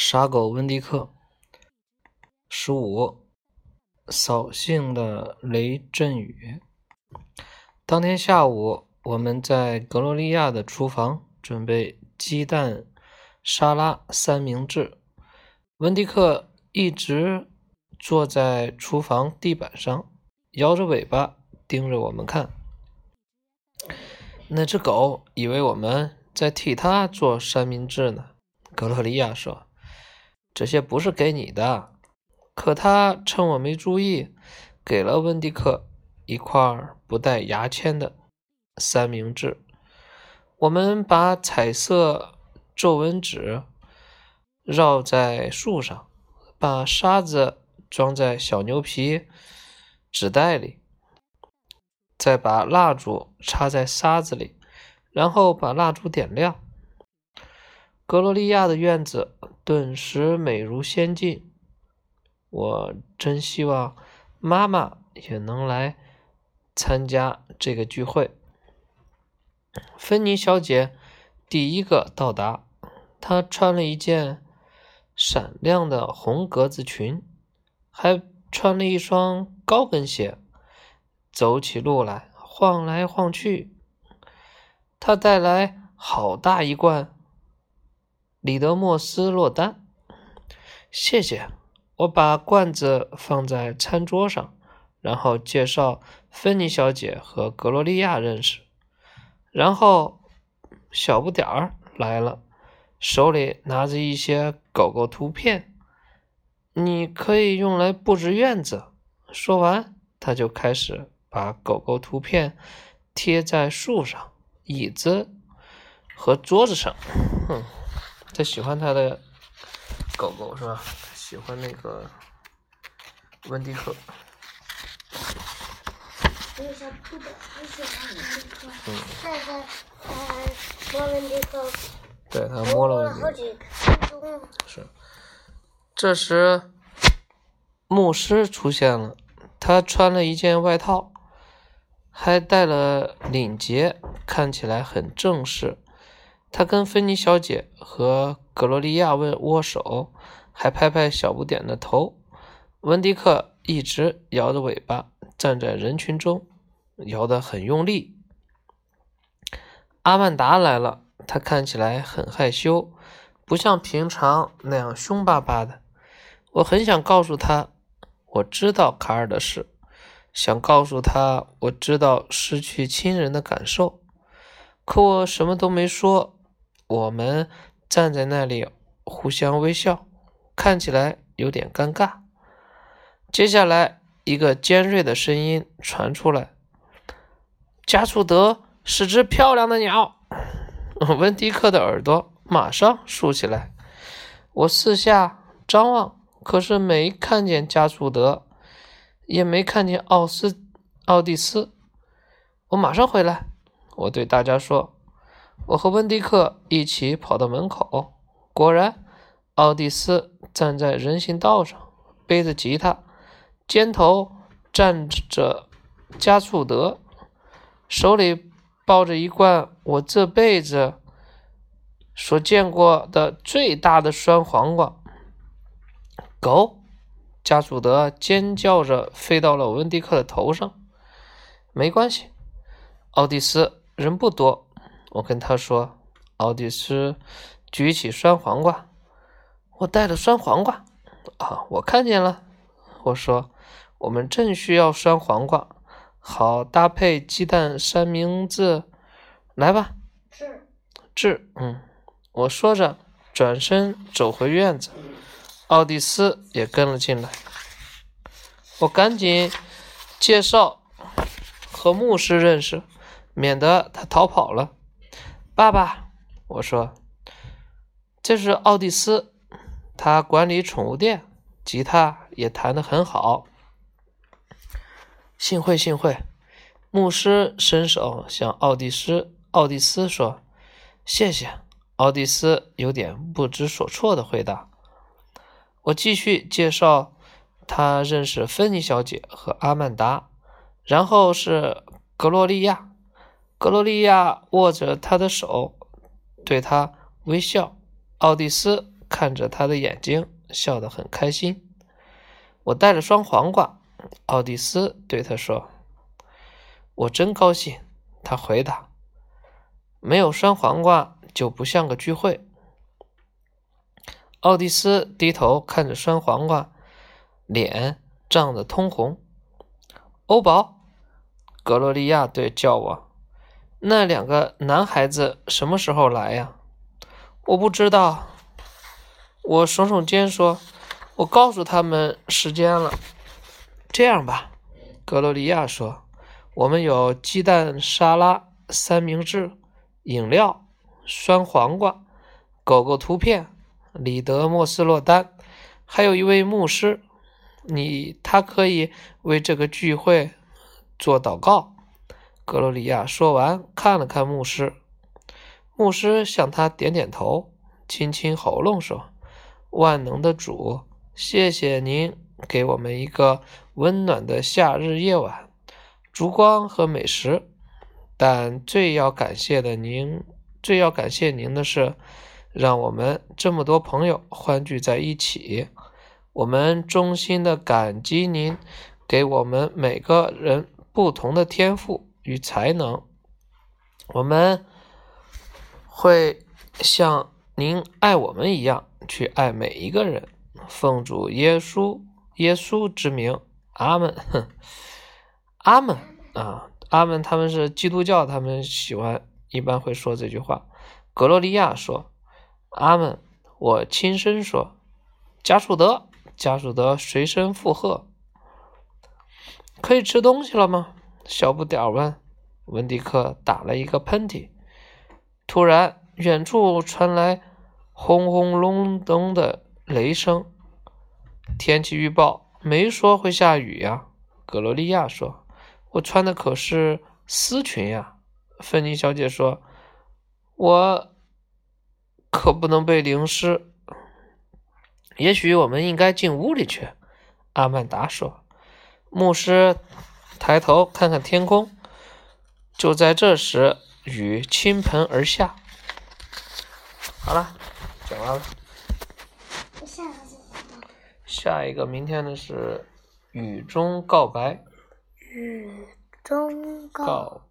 傻狗温迪克。十五，扫兴的雷阵雨。当天下午，我们在格罗利亚的厨房准备鸡蛋沙拉三明治。温迪克一直坐在厨房地板上，摇着尾巴盯着我们看。那只狗以为我们在替它做三明治呢。格洛利亚说：“这些不是给你的。”可他趁我没注意，给了温迪克一块不带牙签的三明治。我们把彩色皱纹纸绕在树上，把沙子装在小牛皮纸袋里，再把蜡烛插在沙子里，然后把蜡烛点亮。格罗利亚的院子顿时美如仙境，我真希望妈妈也能来参加这个聚会。芬妮小姐第一个到达，她穿了一件闪亮的红格子裙，还穿了一双高跟鞋，走起路来晃来晃去。她带来好大一罐。里德莫斯落单，谢谢。我把罐子放在餐桌上，然后介绍芬妮小姐和格罗利亚认识。然后小不点儿来了，手里拿着一些狗狗图片，你可以用来布置院子。说完，他就开始把狗狗图片贴在树上、椅子和桌子上。哼。他喜欢他的狗狗是吧？喜欢那个温迪克。嗯。摸温迪克。对他摸了温迪克。好几分钟。是。这时，牧师出现了。他穿了一件外套，还带了领结，看起来很正式。他跟芬妮小姐和格罗利亚问握手，还拍拍小不点的头。温迪克一直摇着尾巴站在人群中，摇得很用力。阿曼达来了，他看起来很害羞，不像平常那样凶巴巴的。我很想告诉他，我知道卡尔的事，想告诉他我知道失去亲人的感受，可我什么都没说。我们站在那里互相微笑，看起来有点尴尬。接下来，一个尖锐的声音传出来：“加楚德是只漂亮的鸟。”温迪克的耳朵马上竖起来。我四下张望，可是没看见加楚德，也没看见奥斯奥蒂斯。我马上回来，我对大家说。我和温迪克一起跑到门口，果然，奥蒂斯站在人行道上，背着吉他，肩头站着加楚德，手里抱着一罐我这辈子所见过的最大的酸黄瓜。狗，加楚德尖叫着飞到了温迪克的头上。没关系，奥蒂斯人不多。我跟他说：“奥蒂斯，举起酸黄瓜。我带了酸黄瓜啊，我看见了。”我说：“我们正需要酸黄瓜，好搭配鸡蛋三明治。来吧。”治治，嗯。我说着，转身走回院子。奥蒂斯也跟了进来。我赶紧介绍和牧师认识，免得他逃跑了。爸爸，我说，这是奥蒂斯，他管理宠物店，吉他也弹得很好。幸会，幸会。牧师伸手向奥蒂斯、奥蒂斯说：“谢谢。”奥蒂斯有点不知所措的回答。我继续介绍，他认识芬妮小姐和阿曼达，然后是格洛利亚。格罗利亚握着他的手，对他微笑。奥蒂斯看着他的眼睛，笑得很开心。我带了双黄瓜，奥蒂斯对他说：“我真高兴。”他回答：“没有酸黄瓜就不像个聚会。”奥蒂斯低头看着酸黄瓜，脸涨得通红。欧宝，格洛利亚对叫我：“那两个男孩子什么时候来呀？”我不知道。我耸耸肩说：“我告诉他们时间了。”这样吧，格洛利亚说：“我们有鸡蛋沙拉、三明治、饮料、酸黄瓜、狗狗图片、里德莫斯洛丹，还有一位牧师。你他可以为这个聚会做祷告。”格罗里亚说完，看了看牧师。牧师向他点点头，清清喉咙说：“万能的主，谢谢您给我们一个温暖的夏日夜晚，烛光和美食。但最要感谢的您，最要感谢您的是，让我们这么多朋友欢聚在一起。我们衷心的感激您给我们每个人不同的天赋与才能。我们。”会像您爱我们一样去爱每一个人，奉主耶稣耶稣之名，阿门。阿门啊，阿门。他们是基督教，他们喜欢一般会说这句话。格洛利亚说：“阿门。”我轻声说：“加树德，加树德，随声附和。”可以吃东西了吗？小不点儿问。温迪克打了一个喷嚏。突然，远处传来轰轰隆隆的雷声。天气预报没说会下雨呀。格罗利亚说：“我穿的可是丝裙呀。”芬妮小姐说：“我可不能被淋湿。”也许我们应该进屋里去。”阿曼达说。牧师抬头看看天空。就在这时。雨倾盆而下。好了，讲完了。下一个下一个，明天的是雨中告白。雨中告。